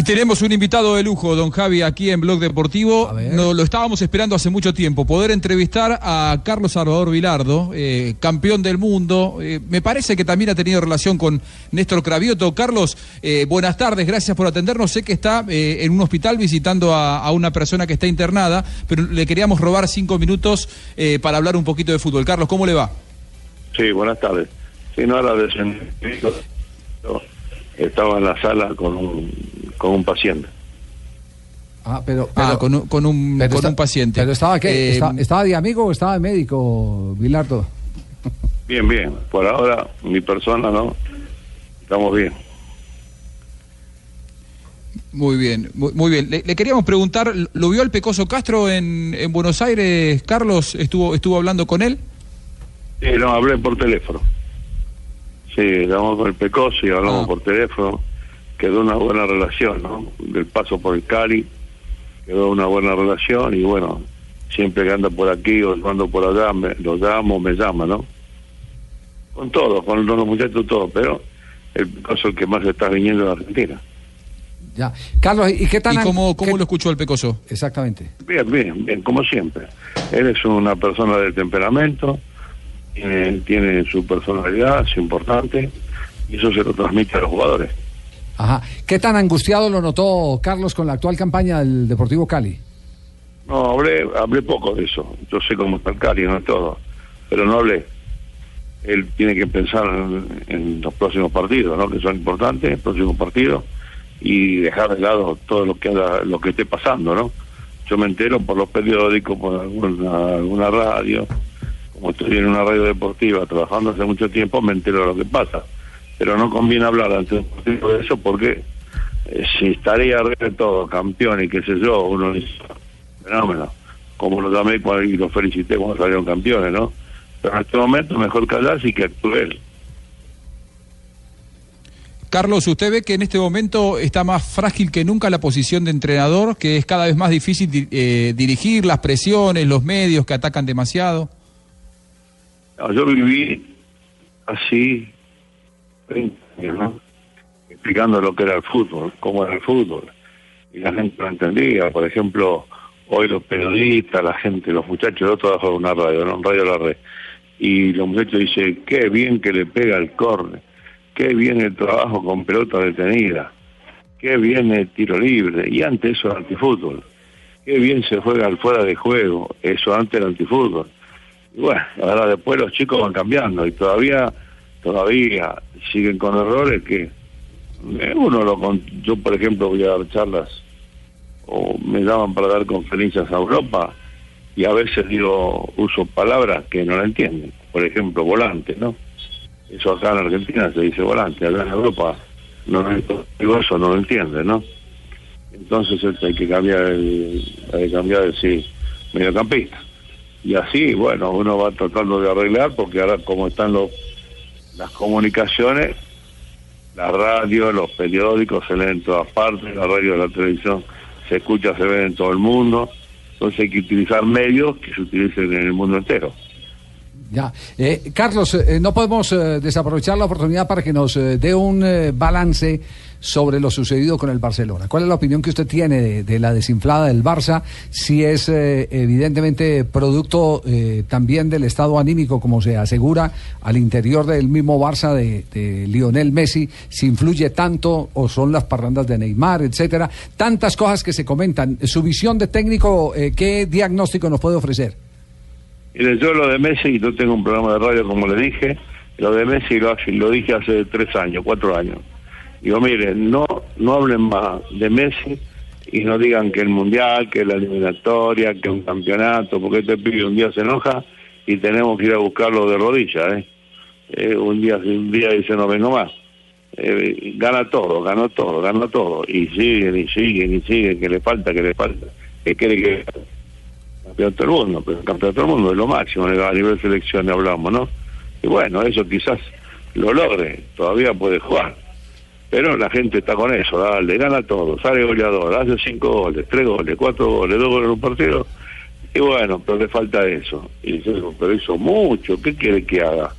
Y tenemos un invitado de lujo, don Javi, aquí en Blog Deportivo. No, lo estábamos esperando hace mucho tiempo, poder entrevistar a Carlos Salvador Vilardo, eh, campeón del mundo. Eh, me parece que también ha tenido relación con Néstor Cravioto. Carlos, eh, buenas tardes, gracias por atendernos. Sé que está en un hospital visitando a, una persona que está internada, pero le queríamos robar cinco minutos para hablar un poquito de fútbol. Carlos, ¿cómo le va? Sí, buenas tardes. Sí, no era de estaba en la sala con un, con un paciente. Ah, pero, ah, con, un, con, un, con un paciente. ¿Pero estaba qué? Eh, ¿Estaba, de amigo o estaba de médico, Bilardo? Bien, bien. Por ahora, mi persona no. Estamos bien. Muy bien, muy, bien. Le, queríamos preguntar, ¿lo vio el Pecoso Castro en, en Buenos Aires, Carlos? ¿Estuvo, ¿Estuvo hablando con él? Sí, no, hablé por teléfono. Sí, hablamos con el Pecoso y hablamos ah. por teléfono. Quedó una buena relación, ¿no? Del paso por el Cali, quedó una buena relación y bueno, siempre que anda por aquí o cuando por allá, me, lo llamo, me llama, ¿no? Con todo, con los muchachos, todo, pero el Pecoso es el que más está viniendo de Argentina. Ya. Carlos, ¿y qué tal? ¿Y cómo, cómo lo escuchó el Pecoso? Exactamente. Bien, bien, bien, como siempre. Él es una persona de temperamento, tiene, su personalidad, es importante, y eso se lo transmite a los jugadores. Ajá. ¿Qué tan angustiado lo notó Carlos con la actual campaña del Deportivo Cali? No, hablé, hablé poco de eso. Yo sé cómo está el Cali, no es todo. Pero no hablé. Él tiene que pensar en, los próximos partidos, ¿no? Que son importantes, próximos partidos, y dejar de lado todo lo que lo que esté pasando, ¿no? Yo me entero por los periódicos, por alguna, alguna radio, como estoy en una radio deportiva trabajando hace mucho tiempo, me entero de lo que pasa. Pero no conviene hablar ante un partido de eso porque eh, si estaría arriba de todo, campeón y qué sé yo, uno dice, fenómeno, como lo llamé y lo felicité cuando salieron campeones, ¿no? Pero en este momento mejor callarse y que actúe él. Carlos, ¿usted ve que en este momento está más frágil que nunca la posición de entrenador, que es cada vez más difícil eh, dirigir las presiones, los medios que atacan demasiado? yo viví así 30 años, ¿no? Explicando lo que era el fútbol, cómo era el fútbol. Y la gente no entendía. Por ejemplo, hoy los periodistas, la gente, los muchachos, yo trabajo en una radio, ¿no? En Radio La Red. Y los muchachos dicen, qué bien que le pega el córner, qué bien el trabajo con pelota detenida, qué bien el tiro libre. Y antes eso era antifútbol. Qué bien se juega al fuera de juego, eso antes era antifútbol y bueno, ahora después los chicos van cambiando y todavía todavía siguen con errores que eh, uno lo yo por ejemplo voy a dar charlas o me llaman para dar conferencias a Europa y a veces digo uso palabras que no la entienden. Por ejemplo volante no eso acá en Argentina se dice volante acá en Europa no digo eso no lo entiende no entonces hay que cambiar el, hay que cambiar el sí mediocampista. Y así, bueno, uno va tratando de arreglar porque ahora como están los, las comunicaciones, la radio, los periódicos se leen en todas partes, la radio la televisión se escucha, se ve en todo el mundo, entonces hay que utilizar medios que se utilicen en el mundo entero. Ya. Eh, Carlos, eh, no podemos eh, desaprovechar la oportunidad para que nos dé un balance sobre lo sucedido con el Barcelona. ¿Cuál es la opinión que usted tiene de, la desinflada del Barça? Si es evidentemente producto también del estado anímico, como se asegura al interior del mismo Barça de, de, Lionel Messi, si influye tanto o son las parrandas de Neymar, etcétera. Tantas cosas que se comentan. Su visión de técnico, ¿qué diagnóstico nos puede ofrecer? Yo lo de Messi, yo tengo un programa de radio como le dije, lo de Messi lo, lo dije hace tres años, cuatro años. Digo, mire, no, no hablen más de Messi y no digan que el Mundial, que la eliminatoria, que un campeonato, porque este pibe un día se enoja y tenemos que ir a buscarlo de rodillas, ¿eh? eh un día un día dice no vengo más. Eh, gana todo, ganó todo, gana todo. Y siguen y siguen y siguen, que le falta, que le falta. Que quiere que campeonato del mundo, pero el campeonato del mundo es lo máximo, a nivel de selección hablamos, ¿no? Y bueno, eso quizás lo logre, todavía puede jugar. Pero la gente está con eso, dale, gana todo, sale goleador, hace cinco goles, tres goles, cuatro goles, dos goles en un partido. Y bueno, pero le falta eso. Y dice, pero hizo mucho, ¿qué quiere que haga?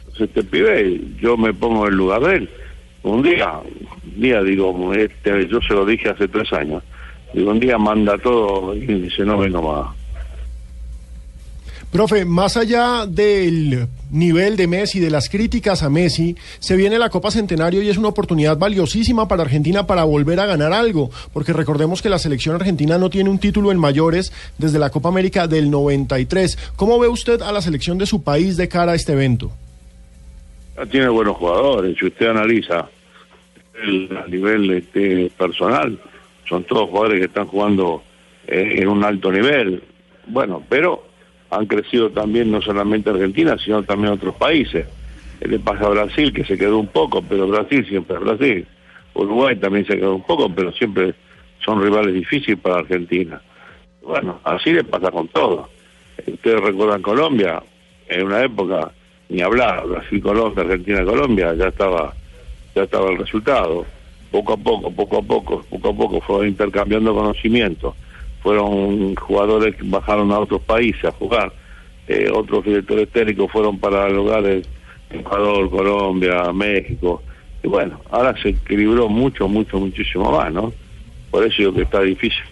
Entonces este pibe, yo me pongo en lugar de él. Un día, un día digo, este, yo se lo dije hace tres años, digo, un día manda todo y dice, no vengo más. Profe, más allá del nivel de Messi, de las críticas a Messi, se viene la Copa Centenario y es una oportunidad valiosísima para Argentina para volver a ganar algo, porque recordemos que la selección argentina no tiene un título en mayores desde la Copa América del 93. ¿Cómo ve usted a la selección de su país de cara a este evento? tiene buenos jugadores, si usted analiza el, a nivel este, personal, son todos jugadores que están jugando eh, en un alto nivel. Bueno, pero han crecido también no solamente Argentina, sino también otros países. Le pasa a Brasil, que se quedó un poco, pero Brasil siempre es Brasil. Uruguay también se quedó un poco, pero siempre son rivales difíciles para Argentina. Bueno, así le pasa con todo. Ustedes recuerdan Colombia, en una época, ni hablar, Brasil-Colombia, Argentina-Colombia, ya estaba, ya estaba el resultado. Poco a poco, poco a poco, poco a poco fue intercambiando conocimientos fueron jugadores que bajaron a otros países a jugar, eh, otros directores técnicos fueron para lugares, Ecuador, Colombia, México, y bueno, ahora se equilibró mucho, mucho, muchísimo más, ¿no? Por eso digo que está difícil.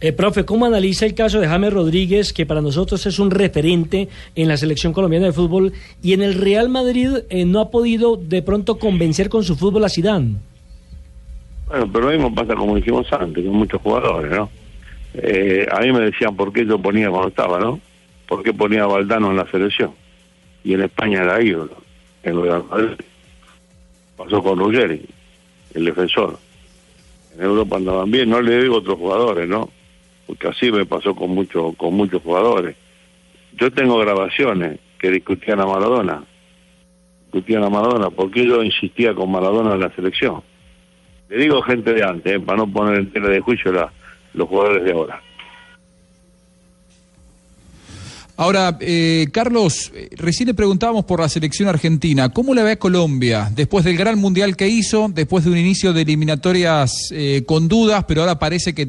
Eh, profe, ¿cómo analiza el caso de James Rodríguez, que para nosotros es un referente en la selección colombiana de fútbol, y en el Real Madrid eh, no ha podido de pronto convencer con su fútbol a Zidane? Bueno, pero lo mismo pasa como dijimos antes, con muchos jugadores, ¿no? Eh, a mí me decían por qué yo ponía cuando estaba, ¿no? ¿Por qué ponía a Valdano en la selección? Y en España era ídolo, en Real Madrid. Pasó con Ruggeri, el defensor. En Europa andaban bien, no le digo otros jugadores, ¿no? Porque así me pasó con, mucho, con muchos jugadores. Yo tengo grabaciones que discutían a Maradona. Discutían a Maradona, porque yo insistía con Maradona en la selección. Le digo gente de antes, ¿eh? para no poner en tela de juicio la los jugadores de ahora. Ahora, eh, Carlos, eh, recién le preguntábamos por la selección argentina. ¿Cómo la ve a Colombia después del gran mundial que hizo, después de un inicio de eliminatorias eh, con dudas, pero ahora parece que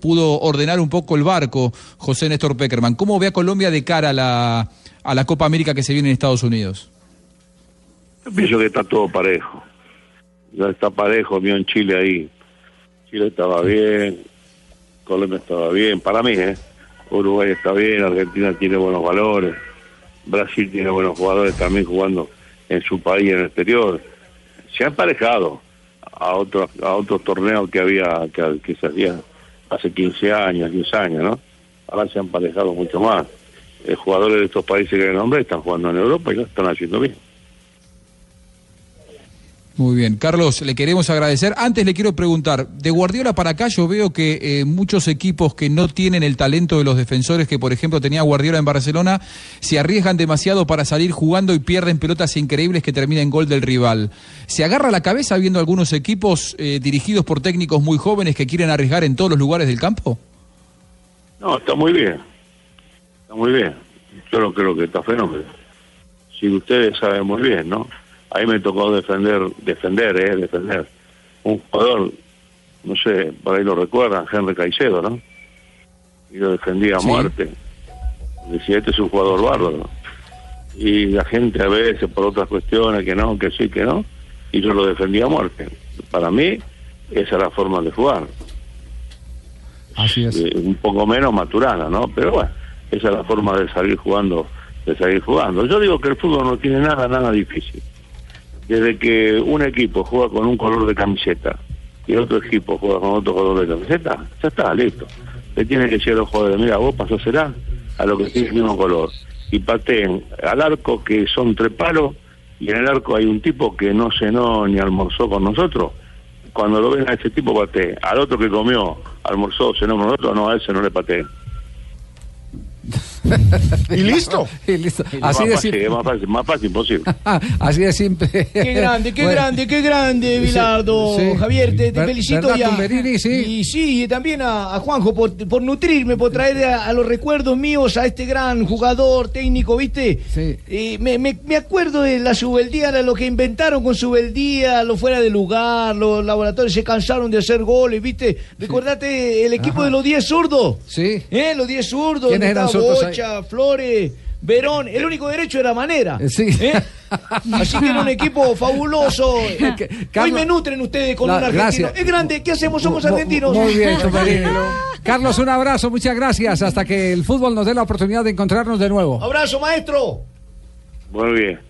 pudo ordenar un poco el barco José Néstor Peckerman? ¿Cómo ve a Colombia de cara a la, a la Copa América que se viene en Estados Unidos? Yo pienso que está todo parejo. Ya está parejo, mío en Chile ahí. Chile estaba bien, Colombia estaba bien, para mí, ¿eh? Uruguay está bien, Argentina tiene buenos valores, Brasil tiene buenos jugadores también jugando en su país en el exterior. Se ha emparejado a otros a otros torneos que había que, se hacían hace 15 años, 10 años, ¿no? Ahora se han emparejado mucho más. Eh, jugadores de estos países que nombré están jugando en Europa y lo están haciendo bien. Muy bien, Carlos, le queremos agradecer. Antes le quiero preguntar, de Guardiola para acá yo veo que eh, muchos equipos que no tienen el talento de los defensores que por ejemplo tenía Guardiola en Barcelona, se arriesgan demasiado para salir jugando y pierden pelotas increíbles que terminan en gol del rival. ¿Se agarra la cabeza viendo algunos equipos eh, dirigidos por técnicos muy jóvenes que quieren arriesgar en todos los lugares del campo? No, está muy bien. Está muy bien. Yo no creo que está fenómeno. Si ustedes saben muy bien, ¿no? Ahí me tocó defender, defender, eh, defender. Un jugador, no sé, por ahí lo recuerdan, Henry Caicedo, ¿no? Y lo defendía a muerte. Decía, este es un jugador bárbaro. Y la gente a veces, por otras cuestiones, que no, que sí, que no, y yo lo defendía a muerte. Para mí, esa es la forma de jugar. Así es. Eh, un poco menos maturana, ¿no? Pero bueno, esa es la forma de salir jugando, de salir jugando. Yo digo que el fútbol no tiene nada, nada difícil desde que un equipo juega con un color de camiseta y otro equipo juega con otro color de camiseta, ya está, listo. Le tiene que decir a los jugadores, mira, vos será a lo que tiene el mismo color. Y pateen al arco, que son tres palos, y en el arco hay un tipo que no cenó ni almorzó con nosotros. Cuando lo ven a ese tipo, pateen. Al otro que comió, almorzó, cenó con nosotros, no, a ese no le pateen. Y listo. y listo. Así de simple. Más fácil, más fácil posible. Así de simple. Qué grande, qué grande, qué grande, Bilardo. Javier, te, felicito ya. Y sí, y también a, Juanjo por, por, nutrirme, por traer a, los recuerdos míos a este gran jugador técnico, ¿viste? Sí. me, me, me, acuerdo de la subeldía, lo que inventaron con subeldía, lo fuera de lugar, los laboratorios se cansaron de hacer goles, ¿viste? Recordate el equipo de los 10 zurdos. Sí. ¿Eh? Los 10 zurdos. ¿Quiénes eran Bocha, Flores, Verón, el único derecho era manera. Sí. ¿Eh? Así que era un equipo fabuloso. Hoy me nutren ustedes con un argentino. Es grande, ¿qué hacemos? Somos argentinos. Muy bien, Carlos, un abrazo, muchas gracias. Hasta que el fútbol nos dé la oportunidad de encontrarnos de nuevo. Abrazo, maestro. Muy bien.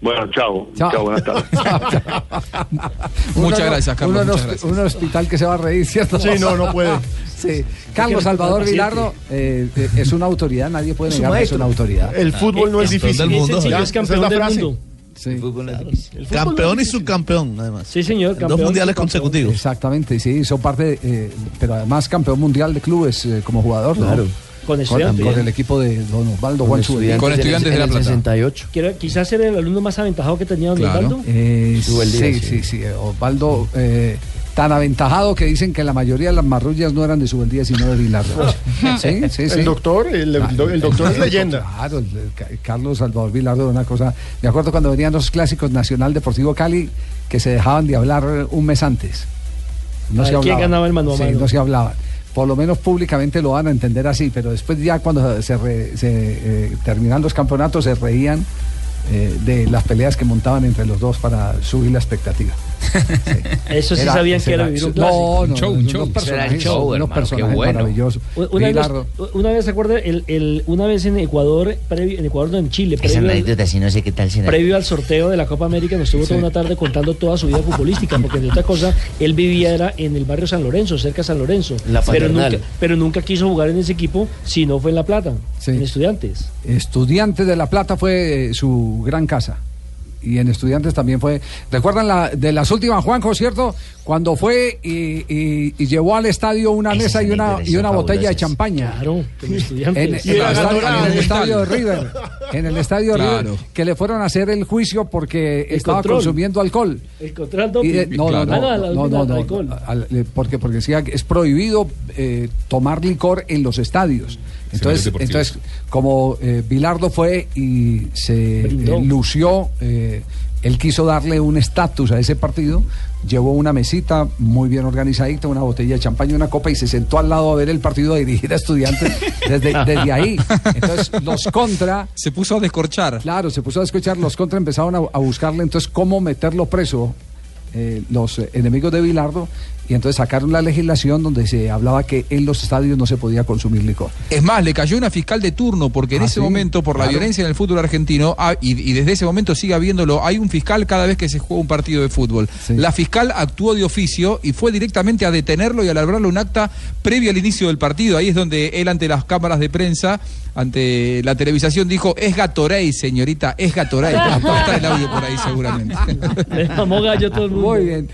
Bueno, chao. Chao, buenas tardes. muchas gracias, Carlos. Un hospital que se va a reír, ¿cierto? Sí, no, no puede. Sí. Carlos Salvador Vilardo eh, eh, es una autoridad, nadie puede negar que es una autoridad. El fútbol no es difícil. Del mundo, es campeón del mundo. Sí. El fútbol es campeón y subcampeón, además. Sí, señor. Dos mundiales consecutivos. Exactamente, sí, son parte, eh, pero además campeón mundial de clubes como jugador. Claro. Con, estudiantes. Con, el equipo de Don Osvaldo Con estudiantes, con estudiantes de, la Plata. 68. Quiero, quizás era el alumno más aventajado que tenía Don Osvaldo. Eh, sí, sí, sí, Osvaldo eh, tan aventajado que dicen que la mayoría de las marrullas no eran de Subeldía sino de Vilardo. ¿Sí? Sí, el doctor, el, el doctor es leyenda. Claro, Carlos Salvador Vilardo, una cosa. Me acuerdo cuando venían los clásicos Nacional Deportivo Cali que se dejaban de hablar un mes antes. No se ¿Quién ganaba el mano Sí, no se hablaba por lo menos públicamente lo van a entender así, pero después ya cuando se, eh, terminan los campeonatos se reían eh, de las peleas que montaban entre los dos para subir la expectativa. Eso sí sabían que era vivir un clásico. No, no, show, un show. personajes, show, unos personajes bueno. maravillosos. Una, vez, una vez, ¿se acuerda? El, el, una vez en Ecuador, previo, en Ecuador, no, en Chile. Esa anécdota, si no sé qué tal será. Previo al sorteo de la Copa América, nos estuvo toda una tarde contando toda su vida futbolística, porque de otra cosa, él vivía era en el barrio San Lorenzo, cerca de San Lorenzo. La pero, nunca, pero nunca quiso jugar en ese equipo si no fue en La Plata, en Estudiantes. Estudiantes de La Plata fue eh, su gran casa y en estudiantes también fue. ¿Recuerdan la, de las últimas, Juanjo, cierto? Cuando fue y, llevó al estadio una mesa y una, y una botella de champaña. Claro, en, el, estadio, de River. En el estadio de River. Que le fueron a hacer el juicio porque estaba consumiendo alcohol. El control no, no, no, no, no, porque, porque decía que es prohibido eh, tomar licor en los estadios. Entonces, entonces como eh, Bilardo fue y se eh, lució, eh, él quiso darle un estatus a ese partido, llevó una mesita muy bien organizadita, una botella de champaña y una copa y se sentó al lado a ver el partido a dirigir a estudiantes desde, desde ahí. Entonces, los contra... Se puso a descorchar. Claro, se puso a descorchar, los contra empezaron a, a buscarle entonces cómo meterlo preso los enemigos de Bilardo y entonces sacaron la legislación donde se hablaba que en los estadios no se podía consumir licor. Es más, le cayó una fiscal de turno porque en ah, ese momento, por la violencia en el fútbol argentino, ah, y, desde ese momento sigue habiéndolo, hay un fiscal cada vez que se juega un partido de fútbol. La fiscal actuó de oficio y fue directamente a detenerlo y a elaborarle un acta previo al inicio del partido. Ahí es donde él ante las cámaras de prensa, ante la televisación, dijo, es Gatorade, señorita, es Gatorade. Va a estar el audio por ahí seguramente. Le gallo todo el mundo. Muy bien.